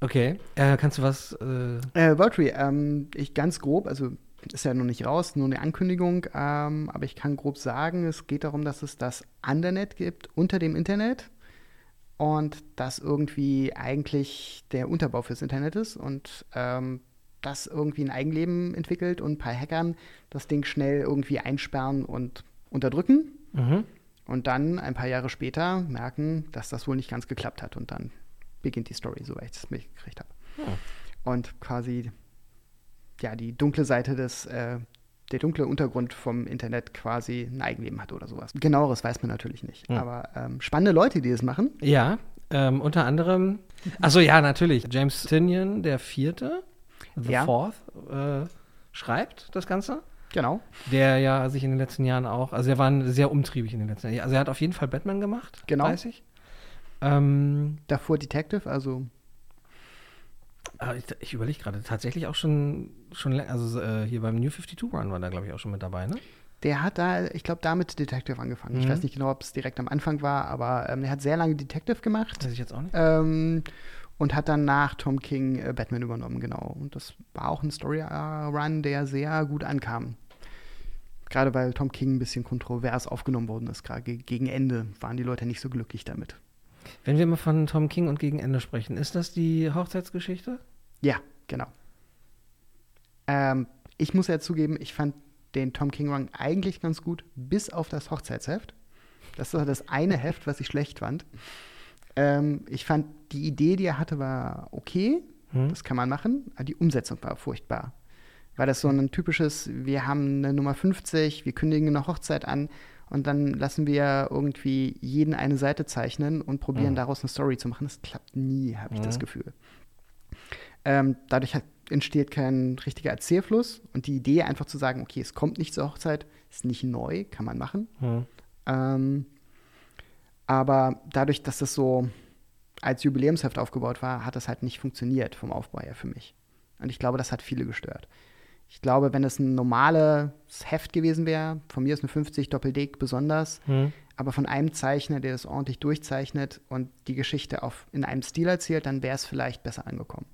Okay. Äh, kannst du was. Äh, Äh, Worldtree, ähm, ich ganz grob, also ist ja noch nicht raus, nur eine Ankündigung, ähm, aber ich kann grob sagen, es geht darum, dass es das Andernet gibt unter dem Internet und das irgendwie eigentlich der Unterbau fürs Internet ist und ähm, das irgendwie ein Eigenleben entwickelt und ein paar Hackern das Ding schnell irgendwie einsperren und unterdrücken mhm. und dann ein paar Jahre später merken, dass das wohl nicht ganz geklappt hat und dann beginnt die Story, soweit ich das mitgekriegt habe. Ja. Und quasi, ja, die dunkle Seite des, äh, der dunkle Untergrund vom Internet quasi ein Eigenleben hat oder sowas. Genaueres weiß man natürlich nicht. Ja. Aber ähm, spannende Leute, die das machen. Ja, ähm, unter anderem. Achso, ja, natürlich. James Tinian, der Vierte, The Ja. Fourth, äh, schreibt das Ganze. Genau. Der ja sich in den letzten Jahren auch, also er war sehr umtriebig in den letzten Jahren. Also er hat auf jeden Fall Batman gemacht, Genau. weiß ich. Ähm, Davor Detective, also ich ich überlege gerade, tatsächlich auch schon, schon länger, also äh, hier beim New 52 Run war da, glaube ich, auch schon mit dabei, ne? der hat da, ich glaube, da mit Detective angefangen. Ich Mhm. weiß nicht genau, ob es direkt am Anfang war, aber ähm, er hat sehr lange Detective gemacht. Weiß ich jetzt auch nicht. Ähm, und hat dann nach Tom King äh, Batman übernommen, genau. Und das war auch ein Story-Run, der sehr gut ankam. Gerade weil Tom King ein bisschen kontrovers aufgenommen worden ist. Gerade ge- gegen Ende waren die Leute nicht so glücklich damit. Wenn wir mal von Tom King und gegen Ende sprechen, ist das die Hochzeitsgeschichte? Ja, genau. Ähm, ich muss ja zugeben, ich fand den Tom King Run eigentlich ganz gut, bis auf das Hochzeitsheft. Das war das eine Heft, was ich schlecht fand. Ähm, ich fand, die Idee, die er hatte, war okay. Hm? Das kann man machen, aber die Umsetzung war furchtbar. Weil das so ein typisches, wir haben eine Nummer 50, wir kündigen eine Hochzeit an und dann lassen wir irgendwie jeden eine Seite zeichnen und probieren Mhm. daraus eine Story zu machen. Das klappt nie, habe ich das Mhm. Gefühl. Ähm, dadurch hat, entsteht kein richtiger Erzählfluss und die Idee einfach zu sagen, okay, es kommt nicht zur Hochzeit, ist nicht neu, kann man machen. Hm. Ähm, aber dadurch, dass das so als Jubiläumsheft aufgebaut war, hat das halt nicht funktioniert vom Aufbau her für mich. Und ich glaube, das hat viele gestört. Ich glaube, wenn es ein normales Heft gewesen wäre, von mir ist eine 50 Doppeldick besonders, Hm. aber von einem Zeichner, der das ordentlich durchzeichnet und die Geschichte auf, in einem Stil erzählt, dann wäre es vielleicht besser angekommen.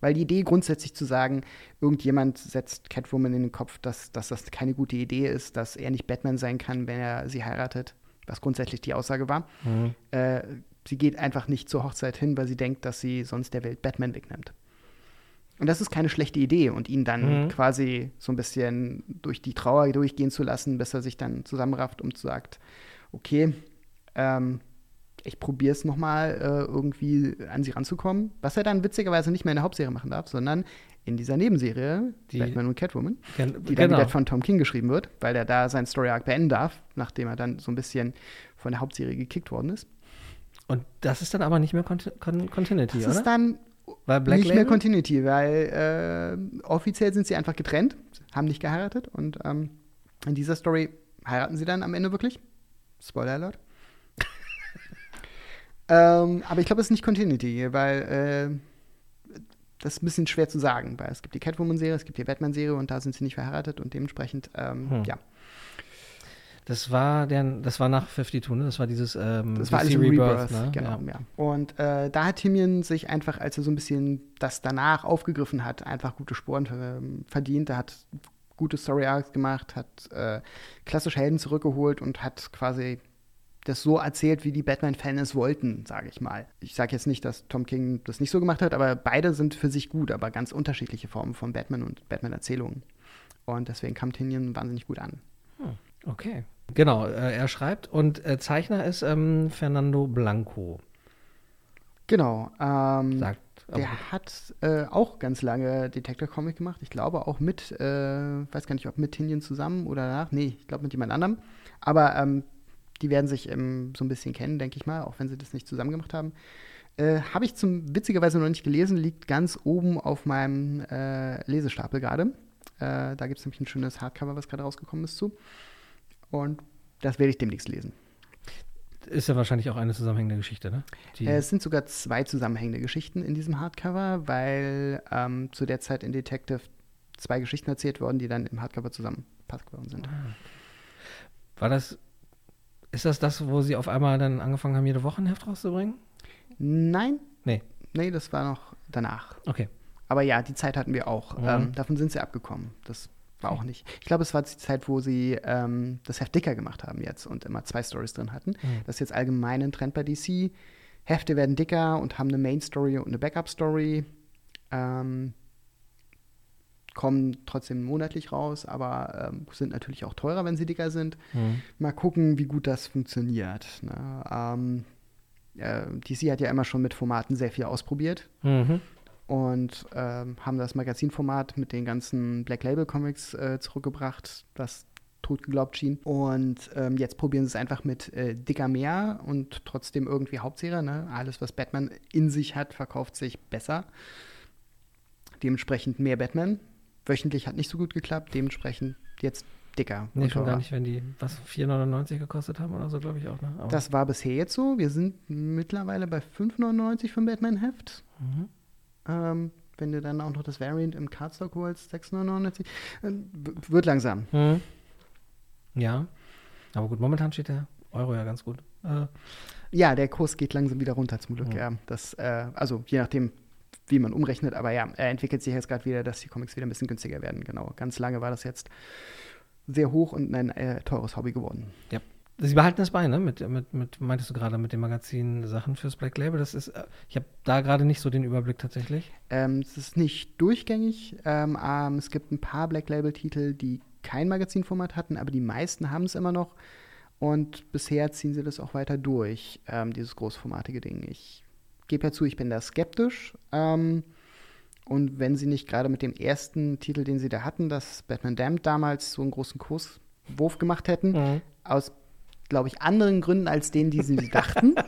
Weil die Idee grundsätzlich zu sagen, irgendjemand setzt Catwoman in den Kopf, dass, dass das keine gute Idee ist, dass er nicht Batman sein kann, wenn er sie heiratet, was grundsätzlich die Aussage war. Hm. Äh, sie geht einfach nicht zur Hochzeit hin, weil sie denkt, dass sie sonst der Welt Batman wegnimmt. Und das ist keine schlechte Idee und ihn dann Mhm. quasi so ein bisschen durch die Trauer durchgehen zu lassen, bis er sich dann zusammenrafft und sagt, okay, ähm, ich probiere es nochmal äh, irgendwie an sie ranzukommen, was er dann witzigerweise nicht mehr in der Hauptserie machen darf, sondern in dieser Nebenserie, Die- Batman und Catwoman, Gen die dann genau. wieder von Tom King geschrieben wird, weil er da seinen Story Arc beenden darf, nachdem er dann so ein bisschen von der Hauptserie gekickt worden ist. Und das ist dann aber nicht mehr Con Continuity, Das oder? ist dann Weil Black nicht mehr Label? Continuity, weil äh, offiziell sind sie einfach getrennt, haben nicht geheiratet und ähm, in dieser Story heiraten sie dann am Ende wirklich. Spoiler Alert. ähm, aber ich glaube, es ist nicht Continuity, weil äh, das ist ein bisschen schwer zu sagen, weil es gibt die Catwoman-Serie, es gibt die Batman-Serie und da sind sie nicht verheiratet und dementsprechend, ähm, Hm. ja. Das war der, das war nach 52, ne? Das war dieses ähm, Das war alles im Rebirth, ne? genau, Ja. ja. Und äh, da hat Timian sich einfach, als er so ein bisschen das danach aufgegriffen hat, einfach gute Spuren ähm, verdient. Er hat gute Story Arcs gemacht, hat äh, klassisch Helden zurückgeholt und hat quasi das so erzählt, wie die Batman-Fans es wollten, sage ich mal. Ich sage jetzt nicht, dass Tom King das nicht so gemacht hat, aber beide sind für sich gut, aber ganz unterschiedliche Formen von Batman und Batman-Erzählungen. Und deswegen kam Tinian wahnsinnig gut an. Hm, okay. Genau, äh, er schreibt und äh, Zeichner ist ähm, Fernando Blanco. Genau. Ähm, Sagt. gut. der hat äh, auch ganz lange Detective Comic gemacht. Ich glaube auch mit, äh, weiß gar nicht, ob mit Tinian zusammen oder nach. Nee, ich glaube mit jemand anderem. Aber ähm, die werden sich ähm, so ein bisschen kennen, denke ich mal, auch wenn sie das nicht zusammen gemacht haben. Äh, Habe ich zum witzigerweise noch nicht gelesen, liegt ganz oben auf meinem äh, Lesestapel gerade. Da gibt es nämlich ein schönes Hardcover, was gerade rausgekommen ist zu. Und das werde ich demnächst lesen. Ist ja wahrscheinlich auch eine zusammenhängende Geschichte, ne? Die, Äh, es sind sogar zwei zusammenhängende Geschichten in diesem Hardcover, weil ähm, zu der Zeit in Detective zwei Geschichten erzählt wurden, die dann im Hardcover zusammengepasst worden sind. war das. Ist das das, wo sie auf einmal dann angefangen haben, jede Woche ein Heft rauszubringen? Nein? Nee. Nee, das war noch danach. Okay. Aber ja, die Zeit hatten wir auch. Mhm. Ähm, davon sind sie abgekommen. Das war auch nicht. Ich glaube, es war die Zeit, wo sie ähm, das Heft dicker gemacht haben jetzt und immer zwei Stories drin hatten. Mhm. Das ist jetzt allgemein ein Trend bei DC. Hefte werden dicker und haben eine Main Story und eine Backup Story. Ähm, kommen trotzdem monatlich raus, aber ähm, sind natürlich auch teurer, wenn sie dicker sind. Mhm. Mal gucken, wie gut das funktioniert. Ne? Ähm, äh, DC hat ja immer schon mit Formaten sehr viel ausprobiert Mhm. Und ähm, haben das Magazinformat mit den ganzen Black Label Comics äh, zurückgebracht, das tot geglaubt schien. Und ähm, jetzt probieren sie es einfach mit äh, dicker mehr und trotzdem irgendwie Hauptserie. Ne? Alles, was Batman in sich hat, verkauft sich besser. Dementsprechend mehr Batman. Wöchentlich hat nicht so gut geklappt, dementsprechend jetzt dicker. Nee, schon gar nicht, wenn die, was, 4,99 gekostet haben oder so, glaube ich auch, ne? Das war bisher jetzt so. Wir sind mittlerweile bei 5,99 für ein Batman-Heft. Mhm. Ähm, wenn du dann auch noch das Variant im Cardstock holst, 6,99. Äh, wird langsam. Mhm. Ja. Aber gut, momentan steht der Euro ja ganz gut. Äh, Ja, der Kurs geht langsam wieder runter zum Glück. Ja. Ja. Das, äh, also je nachdem, wie man umrechnet. Aber ja, er entwickelt sich jetzt gerade wieder, dass die Comics wieder ein bisschen günstiger werden. Genau. Ganz lange war das jetzt sehr hoch und ein äh, teures Hobby geworden. Sie behalten das bei, ne? Mit, mit, mit, meintest du gerade mit dem Magazin Sachen fürs Black Label? Das ist, äh, ich habe da gerade nicht so den Überblick tatsächlich. Ähm, es ist nicht durchgängig. Ähm, ähm, es gibt ein paar Black Label-Titel, die kein Magazinformat hatten, aber die meisten haben es immer noch. Und bisher ziehen sie das auch weiter durch, ähm, dieses großformatige Ding. Ich gebe ja zu, ich bin da skeptisch. Ähm, und wenn sie nicht gerade mit dem ersten Titel, den sie da hatten, das Batman Damned damals, so einen großen Kurswurf gemacht hätten, Mhm. aus, glaube ich, anderen Gründen als denen, die sie dachten.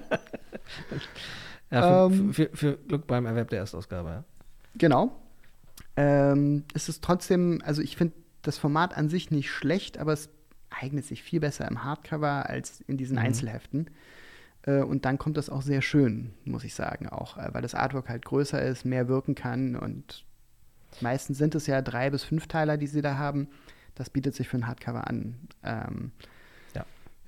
Ja, für, Ähm. für, für Glück beim Erwerb der Erstausgabe, ja. Genau. Ähm, es ist trotzdem, also ich finde das Format an sich nicht schlecht, aber es eignet sich viel besser im Hardcover als in diesen Mhm. Einzelheften. Äh, und dann kommt das auch sehr schön, muss ich sagen, auch, äh, weil das Artwork halt größer ist, mehr wirken kann und meistens sind es ja drei bis fünf Teiler, die sie da haben. Das bietet sich für ein Hardcover an. Ähm,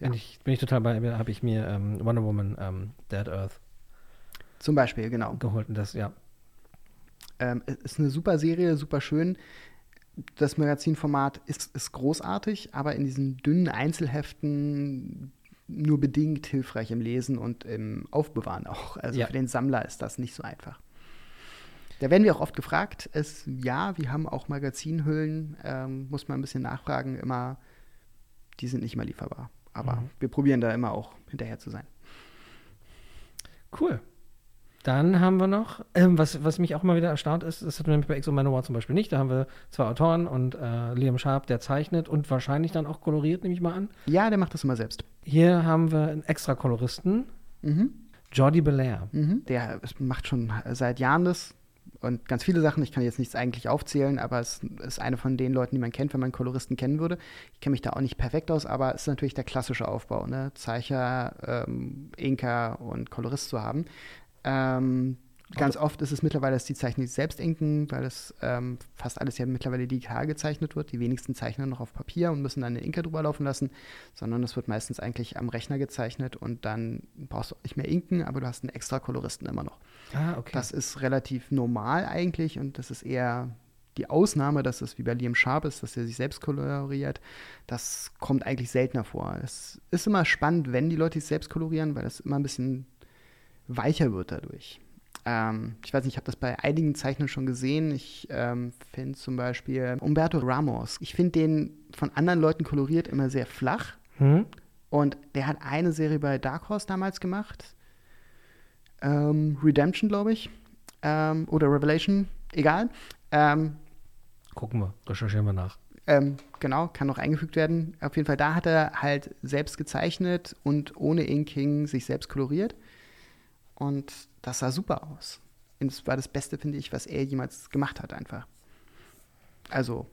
Bin, Ja. ich, bin ich total bei mir, habe ich mir ähm, Wonder Woman ähm, Dead Earth zum Beispiel, genau. geholt und das, ja. Ähm, es ist eine super Serie, super schön. Das Magazinformat ist, ist großartig, aber in diesen dünnen Einzelheften nur bedingt hilfreich im Lesen und im Aufbewahren auch. Also Ja. für den Sammler ist das nicht so einfach. Da werden wir auch oft gefragt. Es, ja, wir haben auch Magazinhüllen, ähm, muss man ein bisschen nachfragen, immer, die sind nicht mal lieferbar. Aber Mhm. wir probieren da immer auch hinterher zu sein. Cool. Dann haben wir noch, ähm, was, was mich auch immer wieder erstaunt ist, das hatten wir nämlich bei Exo Manowar zum Beispiel nicht. Da haben wir zwei Autoren und äh, Liam Sharp, der zeichnet und wahrscheinlich dann auch koloriert, nehme ich mal an. Ja, der macht das immer selbst. Hier haben wir einen extra Koloristen, Mhm. Jordi Belair. Mhm. Der macht schon seit Jahren das und ganz viele Sachen. Ich kann jetzt nichts eigentlich aufzählen, aber es ist eine von den Leuten, die man kennt, wenn man Koloristen kennen würde. Ich kenne mich da auch nicht perfekt aus, aber es ist natürlich der klassische Aufbau, ne? Zeicher, ähm, Inker und Kolorist zu haben. Ähm, ganz oft ist es mittlerweile, dass die Zeichner sich selbst inken, weil es ähm, fast alles ja mittlerweile digital gezeichnet wird. Die wenigsten zeichnen noch auf Papier und müssen dann eine Inker drüber laufen lassen, sondern es wird meistens eigentlich am Rechner gezeichnet und dann brauchst du nicht mehr inken, aber du hast einen extra Koloristen immer noch. Ah, okay. Das ist relativ normal eigentlich und das ist eher die Ausnahme, dass es wie bei Liam Sharp ist, dass er sich selbst koloriert, das kommt eigentlich seltener vor. Es ist immer spannend, wenn die Leute sich selbst kolorieren, weil das immer ein bisschen weicher wird dadurch. Ähm, ich weiß nicht, ich habe das bei einigen Zeichnern schon gesehen. Ich ähm, finde zum Beispiel Umberto Ramos. Ich finde den von anderen Leuten koloriert immer sehr flach. Hm? Und der hat eine Serie bei Dark Horse damals gemacht. Ähm, Redemption, glaube ich. Ähm, oder Revelation, egal. Ähm, Gucken wir, recherchieren wir nach. ähm, genau, kann noch eingefügt werden. Auf jeden Fall, da hat er halt selbst gezeichnet und ohne Inking sich selbst koloriert. Und das sah super aus. Und das war das Beste, finde ich, was er jemals gemacht hat, einfach. Also,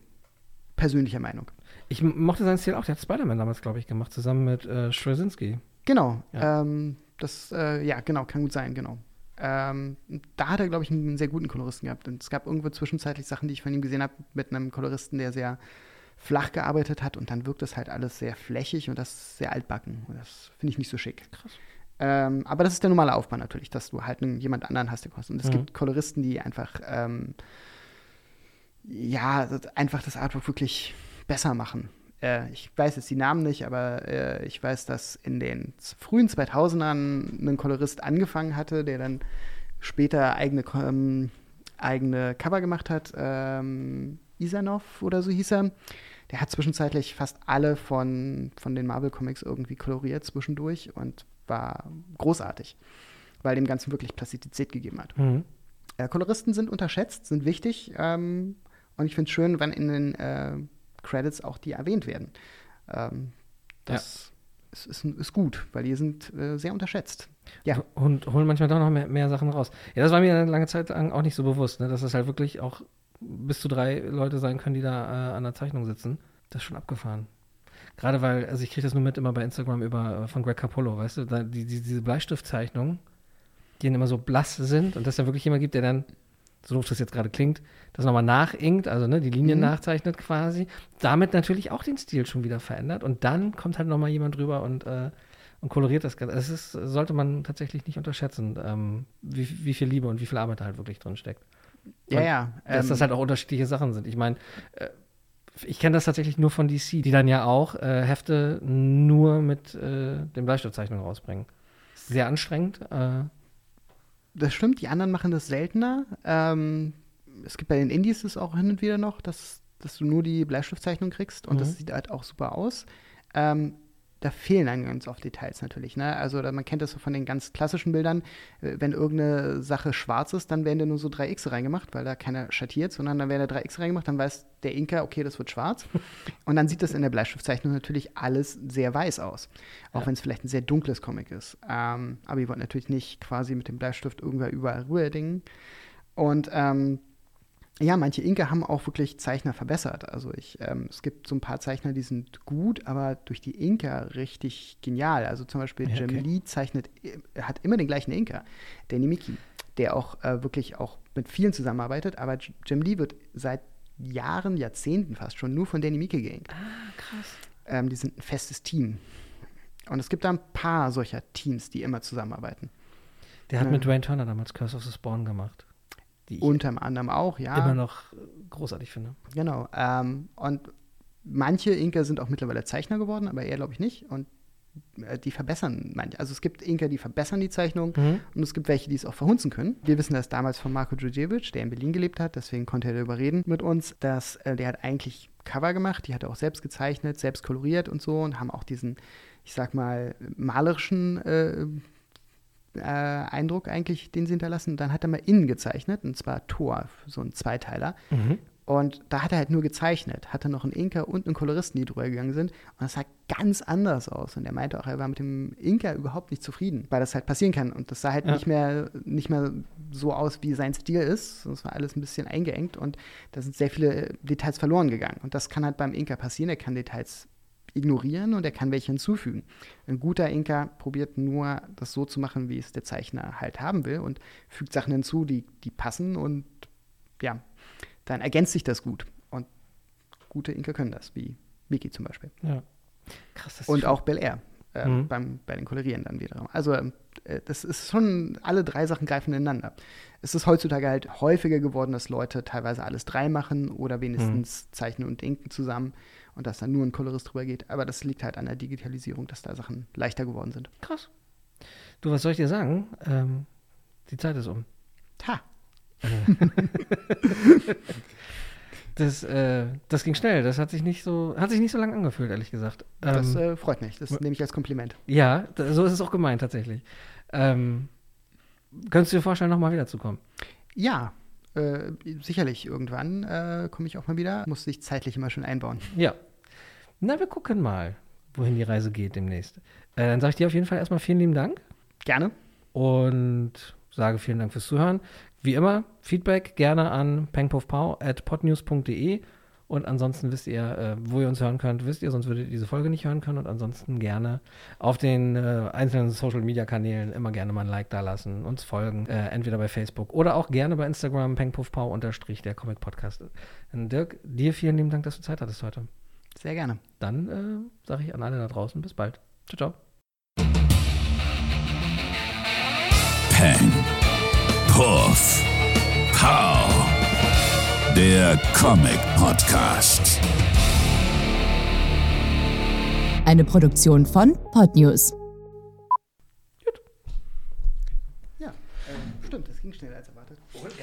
persönlicher Meinung. Ich mochte seinen Stil auch. Der hat Spider-Man damals, glaube ich, gemacht, zusammen mit äh, Straczynski. Genau, Ja. ähm, das, äh, ja, genau, kann gut sein, genau. Ähm, da hat er, glaube ich, einen sehr guten Koloristen gehabt. Und es gab irgendwo zwischenzeitlich Sachen, die ich von ihm gesehen habe, mit einem Koloristen, der sehr flach gearbeitet hat und dann wirkt das halt alles sehr flächig und das sehr altbacken. Und das finde ich nicht so schick. Krass. Ähm, aber das ist der normale Aufbau natürlich, dass du halt einen, jemand anderen hast, der kostet. Und es Mhm. gibt Koloristen, die einfach, ähm, ja, einfach das Artwork wirklich besser machen. Äh, ich weiß jetzt die Namen nicht, aber äh, ich weiß, dass in den frühen 2000ern ein Kolorist angefangen hatte, der dann später eigene, ähm, eigene Cover gemacht hat. Ähm, Isanov oder so hieß er. Der hat zwischenzeitlich fast alle von, von den Marvel-Comics irgendwie koloriert zwischendurch und war großartig, weil dem Ganzen wirklich Plastizität gegeben hat. Mhm. Äh, Koloristen sind unterschätzt, sind wichtig ähm, und ich finde es schön, wenn in den äh, Credits auch die erwähnt werden. Ähm, das ist, ist, ist gut, weil die sind äh, sehr unterschätzt. Ja. Und holen manchmal doch noch mehr, mehr Sachen raus. Ja, das war mir eine lange Zeit lang auch nicht so bewusst, ne? dass es halt wirklich auch bis zu drei Leute sein können, die da äh, an der Zeichnung sitzen. Das ist schon abgefahren. Gerade weil, also ich kriege das nur mit immer bei Instagram über äh, von Greg Capullo, weißt du, da, die, die, diese Bleistiftzeichnungen, die dann immer so blass sind und dass da wirklich jemand gibt, der dann, so doof das jetzt gerade klingt, das nochmal nachinkt, also ne, die Linien Mhm. nachzeichnet quasi, damit natürlich auch den Stil schon wieder verändert und dann kommt halt nochmal jemand drüber und, äh, und koloriert das Ganze. Das ist, sollte man tatsächlich nicht unterschätzen, ähm, wie, wie viel Liebe und wie viel Arbeit da halt wirklich drin steckt. Ja, ja. Dass ähm, das halt auch unterschiedliche Sachen sind. Ich meine, äh, ich kenne das tatsächlich nur von DC, die dann ja auch äh, Hefte nur mit äh, den Bleistiftzeichnungen rausbringen. Sehr anstrengend. Äh, das stimmt, die anderen machen das seltener. Ähm, es gibt bei den Indies das auch hin und wieder noch, dass, dass du nur die Bleistiftzeichnung kriegst und Mhm. das sieht halt auch super aus. Ähm, da fehlen dann ganz oft Details natürlich. Ne? Also man kennt das so von den ganz klassischen Bildern. Äh, Wenn irgendeine Sache schwarz ist, dann werden da nur so drei X reingemacht, weil da keiner schattiert, sondern dann werden da drei X reingemacht, dann weiß der Inka, okay, das wird schwarz. Und dann sieht das in der Bleistiftzeichnung natürlich alles sehr weiß aus. Auch Ja. wenn es vielleicht ein sehr dunkles Comic ist. Ähm, aber ihr wollt natürlich nicht quasi mit dem Bleistift irgendwann überall rüberdingen. Und ähm, ja, manche Inka haben auch wirklich Zeichner verbessert. Also ich, ähm, es gibt so ein paar Zeichner, die sind gut, aber durch die Inka richtig genial. Also zum Beispiel Ja, Jim okay. Lee zeichnet, äh, hat immer den gleichen Inka, Danny Miki, der auch äh, wirklich auch mit vielen zusammenarbeitet. Aber Jim Lee wird seit Jahren, Jahrzehnten fast schon nur von Danny Miki geinkt. ah, krass. Ähm, die sind ein festes Team. Und es gibt da ein paar solcher Teams, die immer zusammenarbeiten. Der hat Ja. mit Dwayne Turner damals Curse of the Spawn gemacht. Die ich Unter anderem auch, ja. immer noch großartig finde. Genau. Ähm, und manche Inker sind auch mittlerweile Zeichner geworden, aber er glaube ich nicht. Und äh, die verbessern manche. Also es gibt Inker, die verbessern die Zeichnung Mhm. und es gibt welche, die es auch verhunzen können. Wir wissen das damals von Marco Djurdjevic, der in Berlin gelebt hat, deswegen konnte er darüber reden mit uns, dass äh, der hat eigentlich Cover gemacht, die hat er auch selbst gezeichnet, selbst koloriert und so und haben auch diesen, ich sag mal, malerischen äh, äh, Eindruck eigentlich, den sie hinterlassen. Dann hat er mal innen gezeichnet, und zwar Tor, so ein Zweiteiler. Mhm. Und da hat er halt nur gezeichnet, hatte noch einen Inker und einen Koloristen, die drüber gegangen sind. Und das sah ganz anders aus. Und er meinte auch, er war mit dem Inker überhaupt nicht zufrieden, weil das halt passieren kann. Und das sah halt Ja. nicht, mehr, nicht mehr so aus, wie sein Stil ist. Das war alles ein bisschen eingeengt und da sind sehr viele Details verloren gegangen. Und das kann halt beim Inker passieren. Er kann Details ignorieren und er kann welche hinzufügen. Ein guter Inker probiert nur, das so zu machen, wie es der Zeichner halt haben will und fügt Sachen hinzu, die, die passen und ja, dann ergänzt sich das gut. Und gute Inker können das, wie Miki zum Beispiel. Ja. Krass, das ist Und auch Bel Air. äh, Mhm. beim, bei den Kolorieren dann wiederum. Also äh, das ist schon, alle drei Sachen greifen ineinander. Es ist heutzutage halt häufiger geworden, dass Leute teilweise alles drei machen oder wenigstens zeichnen und inken zusammen und dass dann nur ein Kolorist drüber geht. Aber das liegt halt an der Digitalisierung, dass da Sachen leichter geworden sind. Krass. Du, was soll ich dir sagen? Ähm, die Zeit ist um. Ha, Das, äh, das ging schnell. Das hat sich nicht so, hat sich nicht so lange angefühlt, ehrlich gesagt. das Ähm, äh, freut mich. Das nehme ich als Kompliment. ja, da, so ist es auch gemeint tatsächlich. Ähm, könntest du dir vorstellen, nochmal wiederzukommen? Ja, äh, sicherlich irgendwann äh, komme ich auch mal wieder. Muss sich zeitlich immer schon einbauen. Ja. Na, wir gucken mal, wohin die Reise geht demnächst. Äh, dann sage ich dir auf jeden Fall erstmal vielen lieben Dank Gerne. und sage vielen Dank fürs Zuhören. Wie immer, Feedback gerne an pengpuffpau at podnews.de und ansonsten wisst ihr, äh, wo ihr uns hören könnt, wisst ihr, sonst würdet ihr diese Folge nicht hören können und ansonsten gerne auf den äh, einzelnen Social Media Kanälen immer gerne mal ein Like da lassen, uns folgen, äh, entweder bei Facebook oder auch gerne bei Instagram pengpuffpau unterstrich der Comic Podcast. Und Dirk, dir vielen lieben Dank, dass du Zeit hattest heute. Sehr gerne. Dann äh, sage ich an alle da draußen, bis bald. Ciao, ciao. Pen, Puff, Pow. Der Comic Podcast. Eine Produktion von Podnews. Ja, äh, stimmt. Das ging schneller als erwartet.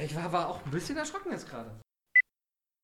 Ich war, war auch ein bisschen erschrocken jetzt gerade.